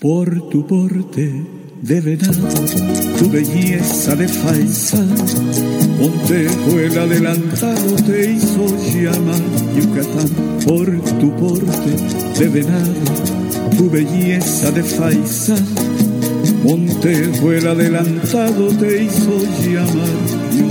por tu porte de venado, tu belleza de faisán, Montejo el adelantado te hizo llamar Yucatán por tu porte de venado, tu belleza de faisán, Montejo el adelantado te hizo llamar Yucatán.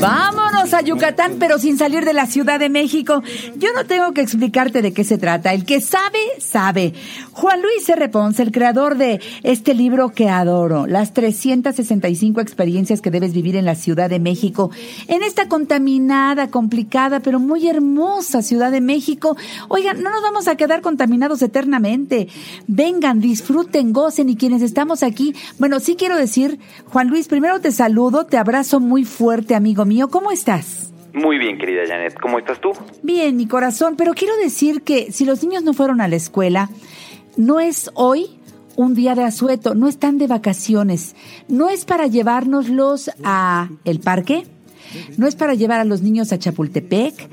¡Vamos! a Yucatán, pero sin salir de la Ciudad de México. Yo no tengo que explicarte de qué se trata. El que sabe, sabe. Juan Luis R. Ponce, el creador de este libro que adoro, las 365 experiencias que debes vivir en la Ciudad de México, en esta contaminada, complicada, pero muy hermosa Ciudad de México. Oigan, no nos vamos a quedar contaminados eternamente. Vengan, disfruten, gocen y quienes estamos aquí, bueno, sí quiero decir, Juan Luis, primero te saludo, te abrazo muy fuerte, amigo mío. ¿Cómo estás? Muy bien, querida Janet. ¿Cómo estás tú? Bien, mi corazón, pero quiero decir que si los niños no fueron a la escuela, no es hoy un día de asueto, no están de vacaciones, no es para llevárnoslos a el parque, no es para llevar a los niños a Chapultepec.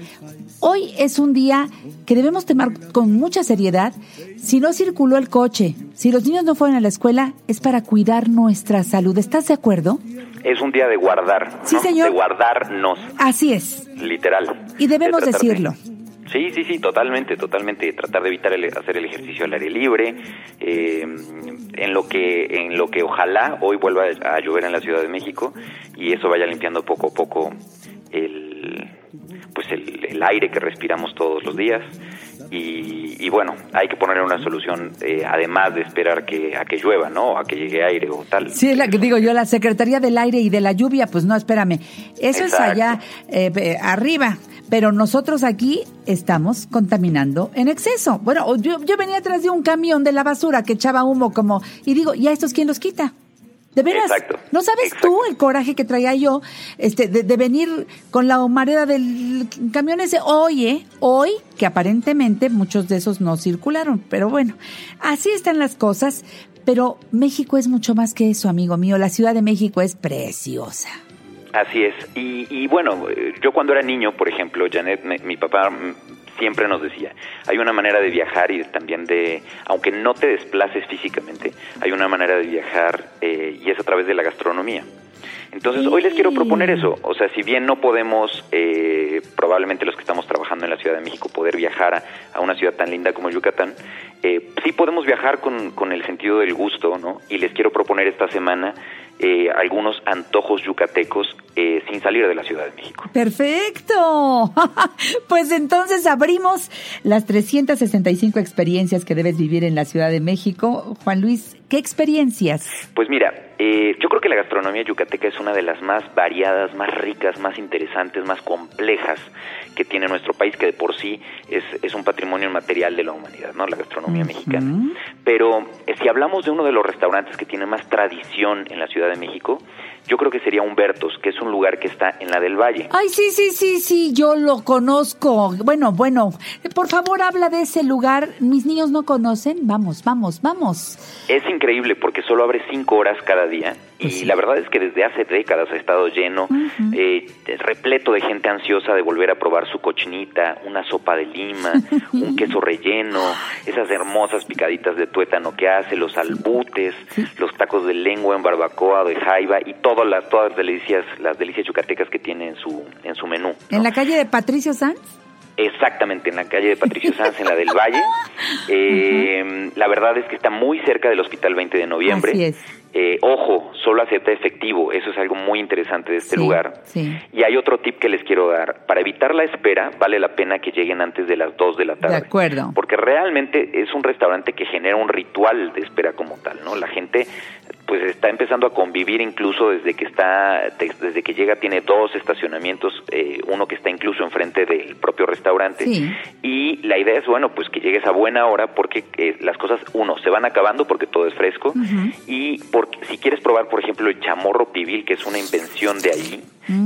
Hoy es un día que debemos tomar con mucha seriedad. Si no circuló el coche, si los niños no fueron a la escuela, es para cuidar nuestra salud. ¿Estás de acuerdo? Es un día de guardar. Sí, señor. De guardarnos. Así es. Literal. Y debemos decirlo. Sí, sí, sí, totalmente, totalmente. Tratar de evitar hacer el ejercicio al aire libre, eh, en lo que, en lo que ojalá hoy vuelva a llover en la Ciudad de México y eso vaya limpiando poco a poco el, pues el aire que respiramos todos los días y, bueno, hay que ponerle una solución, eh, además de esperar que, a que llueva, ¿no? A que llegue aire o tal. Sí, es la que digo yo, la Secretaría del Aire y de la Lluvia, pues no, espérame, eso es allá eh, arriba, pero nosotros aquí estamos contaminando en exceso. Bueno, yo, yo venía atrás de un camión de la basura que echaba humo como, y digo, ¿y a estos quién los quita? De veras, ¿no sabes tú el coraje que traía yo este, de, venir con la humareda del camión ese hoy, eh, hoy, que aparentemente muchos de esos no circularon, pero bueno, así están las cosas, pero México es mucho más que eso, amigo mío, la Ciudad de México es preciosa. Así es, y, y bueno, yo cuando era niño, por ejemplo, Janet, mi papá siempre nos decía, hay una manera de viajar y también de, aunque no te desplaces físicamente, hay una manera de viajar eh, y es a través de la gastronomía. Entonces, hoy les quiero proponer eso. O sea, si bien no podemos, eh, probablemente los que estamos trabajando en la Ciudad de México, poder viajar a, una ciudad tan linda como Yucatán, eh, sí podemos viajar con, con, el sentido del gusto, ¿no? Y les quiero proponer esta semana eh, algunos antojos yucatecos eh, sin salir de la Ciudad de México. Perfecto. pues entonces abrimos las 365 experiencias que debes vivir en la Ciudad de México. Juan Luis, ¿qué experiencias? Pues mira, eh, yo creo que la gastronomía yucateca es una de las más variadas, más ricas, más interesantes, más complejas que tiene nuestro país, que de por sí es, es un patrimonio material de la humanidad, ¿no? La gastronomía mexicana. Pero si hablamos de uno de los restaurantes que tiene más tradición en la Ciudad de México, yo creo que sería Humbertos, que es un lugar que está en la del Valle. Ay, sí, sí, sí, sí, yo lo conozco. Bueno, bueno, por favor habla de ese lugar. Mis niños no conocen. Vamos, vamos, vamos. Es increíble porque solo abre cinco horas cada día y la verdad es que desde hace décadas ha estado lleno, eh, repleto de gente ansiosa de volver a probar su cochinita, una sopa de lima, un queso relleno, esas hermosas picaditas de tuétano que hace, los albutes, los tacos de lengua en barbacoa, de jaiba y todas las todas las delicias, las delicias yucatecas que tiene en su en su menú. ¿En la calle de Patricio Sanz? Exactamente, en la calle de Patricio Sanz, en la del Valle. Eh, la verdad es que está muy cerca del Hospital 20 de Noviembre. Así es. Eh, ojo, solo acepta efectivo, eso es algo muy interesante de este lugar. Y hay otro tip que les quiero dar. Para evitar la espera, vale la pena que lleguen antes de las 2 de la tarde. De acuerdo. Porque realmente es un restaurante que genera un ritual de espera como tal, ¿no? La gente pues está empezando a convivir incluso desde que está desde que llega tiene dos estacionamientos eh, uno que está incluso enfrente del propio restaurante. Y la idea es bueno pues que llegues a buena hora porque eh, las cosas uno se van acabando porque todo es fresco. Y porque si quieres probar por ejemplo el chamorro pibil que es una invención de ahí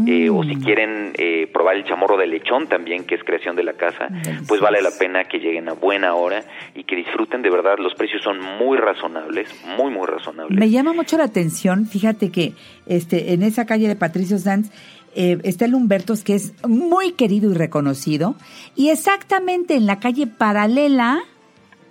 eh, o si mm. quieren eh, probar el chamorro de lechón también, que es creación de la casa, pues vale la pena que lleguen a buena hora y que disfruten de verdad. Los precios son muy razonables, muy, muy razonables. Me llama mucho la atención, fíjate que este en esa calle de Patricio Sanz, eh, está el Humbertos, que es muy querido y reconocido, y exactamente en la calle paralela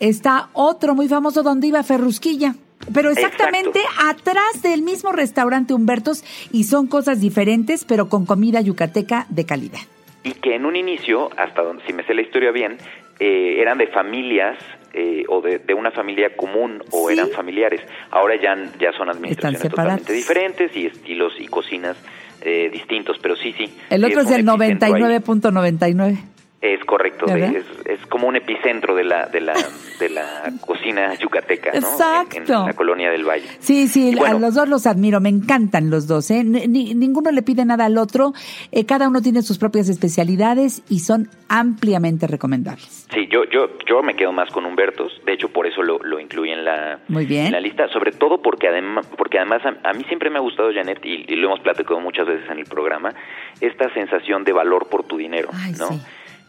está otro muy famoso donde iba Ferrusquilla. Pero exactamente atrás del mismo restaurante Humbertos y son cosas diferentes, pero con comida yucateca de calidad. Y que en un inicio, hasta donde si me sé la historia bien, eh, eran de familias eh, o de, una familia común o eran familiares. Ahora ya, ya son administraciones totalmente diferentes y estilos y cocinas eh, distintos, pero sí, sí. El otro es el 99.99. Es correcto, es, es, como un epicentro de la de la de la cocina yucateca, ¿no? Exacto. En, la colonia del Valle. Sí, sí, a los dos los admiro, me encantan los dos, ¿eh? ninguno le pide nada al otro, eh, cada uno tiene sus propias especialidades y son ampliamente recomendables. Sí, yo yo yo me quedo más con Humbertos, de hecho por eso lo, lo incluí en la Muy bien. en la lista, sobre todo porque además porque además a, mí siempre me ha gustado Janet y, lo hemos platicado muchas veces en el programa, esta sensación de valor por tu dinero, ¿no?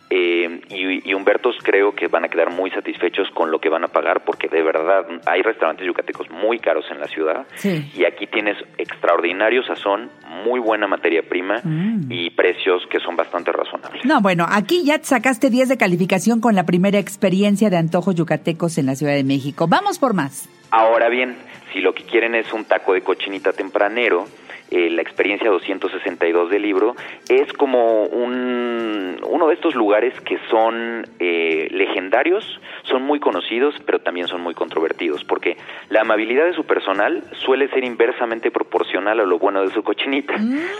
Eh, y, y, Humbertos creo que van a quedar muy satisfechos con lo que van a pagar porque de verdad hay restaurantes yucatecos muy caros en la ciudad y aquí tienes extraordinario sazón, muy buena materia prima mm. y precios que son bastante razonables. No, bueno, aquí ya sacaste 10 de calificación con la primera experiencia de antojos yucatecos en la Ciudad de México. Vamos por más. Ahora bien, si lo que quieren es un taco de cochinita tempranero, eh, la experiencia 262 del libro, es como un, uno de estos lugares que son eh, legendarios, son muy conocidos, pero también son muy controvertidos, porque la amabilidad de su personal suele ser inversamente proporcional a lo bueno de su cochinita.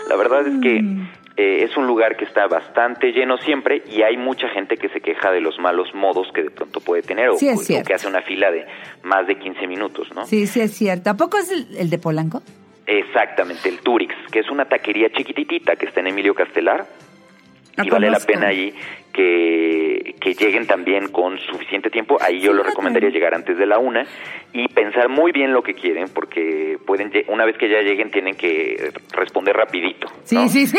La verdad es que mm. eh, es un lugar que está bastante lleno siempre y hay mucha gente que se queja de los malos modos que de pronto puede tener o, que hace una fila de más de 15 minutos, ¿no? Sí, sí es cierto. ¿A poco es el de Polanco? Exactamente, el Turix, que es una taquería chiquititita que está en Emilio Castelar. y vale la pena ahí que, que lleguen también con suficiente tiempo. Ahí yo lo recomendaría llegar antes de la una y pensar muy bien lo que quieren, porque pueden una vez que ya lleguen tienen que responder rapidito. Sí, sí, sí.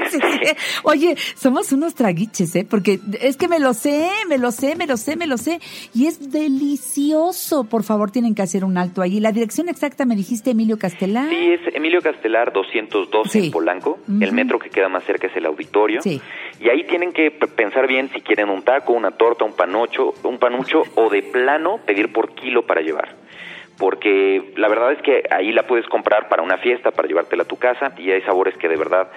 Este, Oye, somos unos traguiches, ¿eh? Porque es que me lo sé, me lo sé, me lo sé, me lo sé. Y es delicioso. Por favor, tienen que hacer un alto ahí. La dirección exacta me dijiste Emilio Castelar. Sí, es Emilio Castelar 212 en Polanco. El metro que queda más cerca es el auditorio. Sí. Y ahí tienen que pensar bien si quieren un taco, una torta, un panocho, un panucho o de plano pedir por kilo para llevar. Porque la verdad es que ahí la puedes comprar para una fiesta, para llevártela a tu casa y hay sabores que de verdad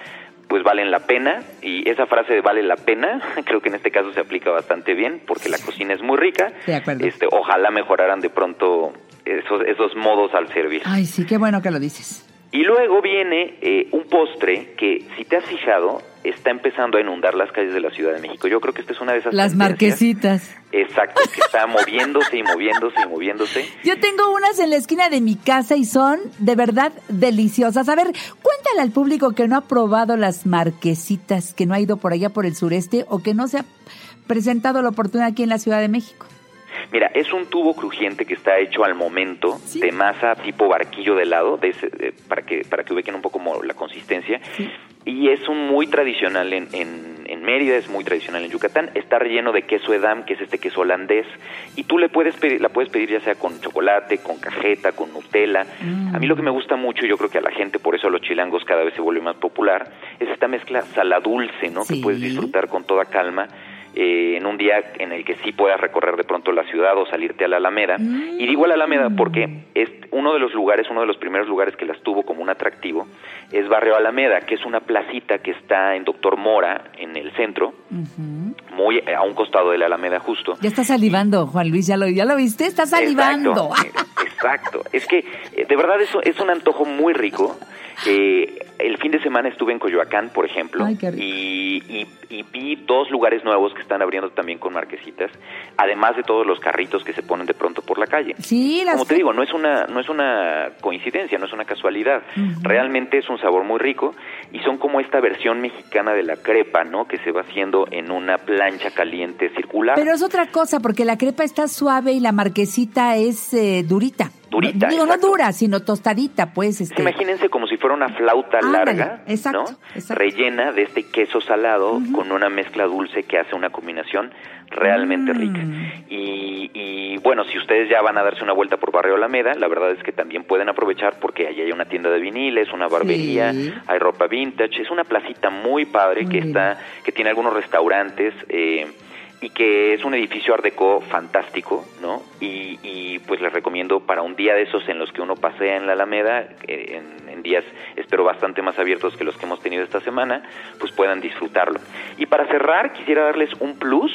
pues valen la pena y esa frase de vale la pena creo que en este caso se aplica bastante bien porque la cocina es muy rica. Este, ojalá mejoraran de pronto esos, esos modos al servir. Ay, sí, qué bueno que lo dices. Y luego viene eh, un postre que, si te has fijado, está empezando a inundar las calles de la Ciudad de México. Yo creo que esta es una de esas. Las marquesitas. Exacto, que está moviéndose y moviéndose y moviéndose. Yo tengo unas en la esquina de mi casa y son de verdad deliciosas. A ver, cuéntale al público que no ha probado las marquesitas, que no ha ido por allá por el sureste o que no se ha presentado la oportunidad aquí en la Ciudad de México. Mira, es un tubo crujiente que está hecho al momento de masa tipo barquillo de helado, de para que para que ubiquen un poco como la consistencia. Y es un muy tradicional en, en, Mérida, es muy tradicional en Yucatán. Está relleno de queso edam, que es este queso holandés. Y tú le puedes pedir, la puedes pedir ya sea con chocolate, con cajeta, con Nutella. A mí lo que me gusta mucho, y yo creo que a la gente, por eso a los chilangos cada vez se vuelve más popular, es esta mezcla saladulce, ¿no? Que puedes disfrutar con toda calma eh, en un día en el que sí puedas recorrer de pronto la ciudad o salirte a la Alameda. Y digo a la Alameda porque es uno de los lugares, uno de los primeros lugares que las tuvo como un atractivo, es Barrio Alameda, que es una placita que está en Doctor Mora, en el centro, muy eh, a un costado de la Alameda justo. Ya está salivando, Juan Luis, ¿ya lo, ya lo viste? Está salivando. Exacto, es que eh, de verdad es, es un antojo muy rico. Eh, el fin de semana estuve en Coyoacán, por ejemplo, y, vi dos lugares nuevos que están abriendo también con marquesitas, además de todos los carritos que se ponen de pronto por la calle. Sí, Como te digo, no es una no es una coincidencia, no es una casualidad. Realmente es un sabor muy rico y son como esta versión mexicana de la crepa, ¿no? Que se va haciendo en una plancha caliente circular. Pero es otra cosa, porque la crepa está suave y la marquesita es eh, durita durita. Digo, no dura, sino tostadita, pues. Este... Imagínense como si fuera una flauta larga, ¿no? Rellena de este queso salado con una mezcla dulce que hace una combinación realmente rica. Mm. Y, bueno, si ustedes ya van a darse una vuelta por Barrio Alameda, la verdad es que también pueden aprovechar porque allí hay una tienda de viniles, una barbería, hay ropa vintage, es una placita muy padre que está, que tiene algunos restaurantes. Eh, y que es un edificio art deco fantástico, ¿no? Y, y, pues les recomiendo para un día de esos en los que uno pasea en la Alameda, eh, en, en, días espero bastante más abiertos que los que hemos tenido esta semana, pues puedan disfrutarlo. Y para cerrar quisiera darles un plus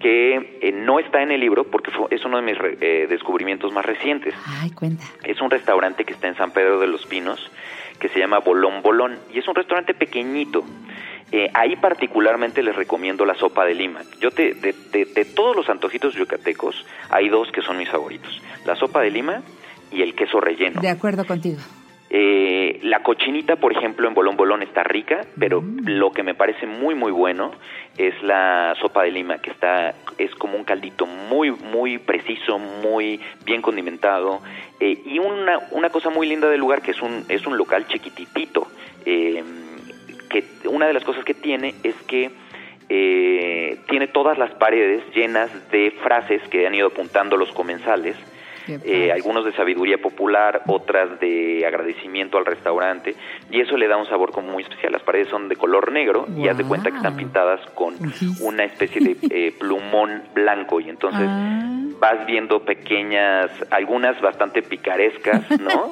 que eh, no está en el libro porque fue, es uno de mis eh, descubrimientos más recientes. Ay, cuenta. Es un restaurante que está en San Pedro de los Pinos que se llama Bolón Bolón y es un restaurante pequeñito eh, ahí particularmente les recomiendo la sopa de lima. Yo te, de, de, todos los antojitos yucatecos, hay dos que son mis favoritos. La sopa de lima y el queso relleno. De acuerdo contigo. Eh, la cochinita, por ejemplo, en Bolón Bolón está rica, pero mm. lo que me parece muy muy bueno es la sopa de lima, que está es como un caldito muy muy preciso, muy bien condimentado eh, y una, una cosa muy linda del lugar que es un es un local chiquititito. Eh, una de las cosas que tiene es que eh, tiene todas las paredes llenas de frases que han ido apuntando los comensales, eh, algunos de sabiduría popular, otras de agradecimiento al restaurante, y eso le da un sabor como muy especial. Las paredes son de color negro y haz de cuenta que están pintadas con una especie de eh, plumón blanco, y entonces ah. vas viendo pequeñas, algunas bastante picarescas, ¿no?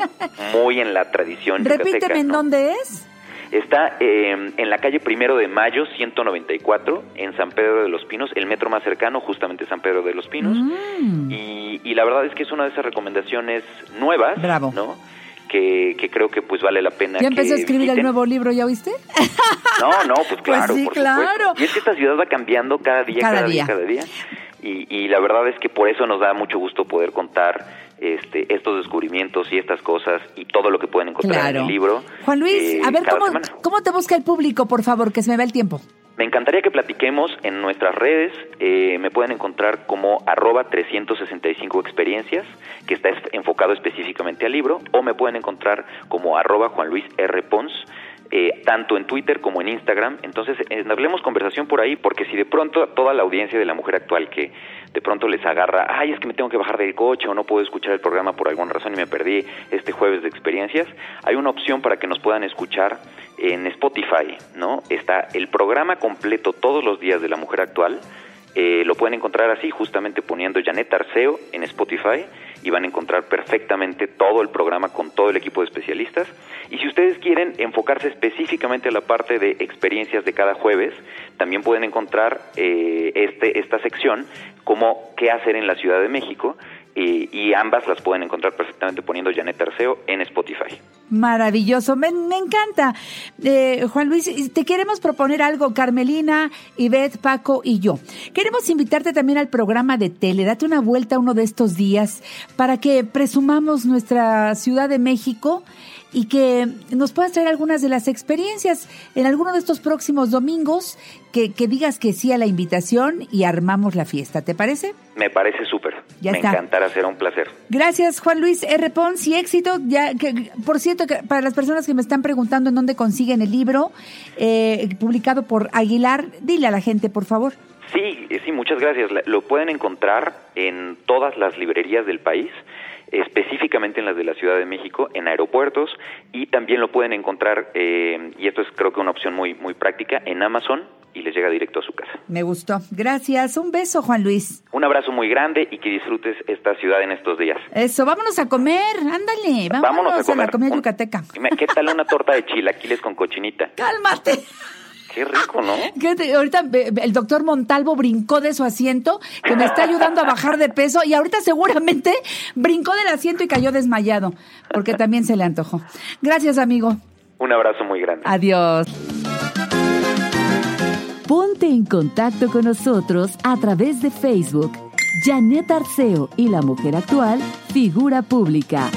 muy en la tradición. Repíteme, ¿en dónde es? Está eh, en la calle Primero de Mayo, 194, en San Pedro de los Pinos, el metro más cercano, justamente San Pedro de los Pinos. Mm. Y, y, la verdad es que es una de esas recomendaciones nuevas, Bravo. ¿no? Que, que, creo que pues vale la pena. ¿Ya empezó a escribir el nuevo libro, ya viste? No, no, pues claro. Pues sí, por claro. Supuesto. Y es que esta ciudad va cambiando cada día, cada, cada día. día, cada día. Y, y la verdad es que por eso nos da mucho gusto poder contar este, estos descubrimientos y estas cosas y todo lo que pueden encontrar claro. en el libro. Juan Luis, eh, a ver, ¿cómo, semana. ¿cómo te busca el público, por favor, que se me va el tiempo? Me encantaría que platiquemos en nuestras redes. Eh, me pueden encontrar como arroba 365 experiencias, que está enfocado específicamente al libro, o me pueden encontrar como arroba Juan Luis R. Pons. Eh, tanto en Twitter como en Instagram. Entonces, eh, hablemos conversación por ahí, porque si de pronto toda la audiencia de la mujer actual que de pronto les agarra, ay, es que me tengo que bajar del coche o no puedo escuchar el programa por alguna razón y me perdí este jueves de experiencias, hay una opción para que nos puedan escuchar en Spotify, ¿no? Está el programa completo todos los días de la mujer actual. Eh, lo pueden encontrar así, justamente poniendo Janet Arceo en Spotify y van a encontrar perfectamente todo el programa con todo el equipo de especialistas. Y si ustedes quieren enfocarse específicamente a la parte de experiencias de cada jueves, también pueden encontrar eh, este, esta sección como qué hacer en la Ciudad de México. Y, ambas las pueden encontrar perfectamente poniendo Janet Arceo en Spotify. Maravilloso, me, me encanta. Eh, Juan Luis, te queremos proponer algo, Carmelina, Ivette, Paco y yo. Queremos invitarte también al programa de tele. Date una vuelta uno de estos días para que presumamos nuestra Ciudad de México y que nos puedas traer algunas de las experiencias en alguno de estos próximos domingos, que, que digas que sí a la invitación y armamos la fiesta. ¿Te parece? Me parece súper. Me está. encantará, será un placer. Gracias, Juan Luis R. Pons, y éxito. Ya, que, por cierto, que para las personas que me están preguntando en dónde consiguen el libro, eh, publicado por Aguilar, dile a la gente, por favor. Sí, sí, muchas gracias. Lo pueden encontrar en todas las librerías del país específicamente en las de la Ciudad de México, en aeropuertos, y también lo pueden encontrar, eh, y esto es creo que una opción muy, muy práctica, en Amazon y les llega directo a su casa. Me gustó. Gracias. Un beso, Juan Luis. Un abrazo muy grande y que disfrutes esta ciudad en estos días. Eso, vámonos a comer. Ándale, vámonos, vámonos a comer. la comida yucateca. ¿Qué tal una torta de chilaquiles con cochinita? Cálmate. Qué rico, ¿no? Te, ahorita el doctor Montalvo brincó de su asiento, que me está ayudando a bajar de peso, y ahorita seguramente brincó del asiento y cayó desmayado, porque también se le antojó. Gracias, amigo. Un abrazo muy grande. Adiós. Ponte en contacto con nosotros a través de Facebook. Janet Arceo y la mujer actual, figura pública.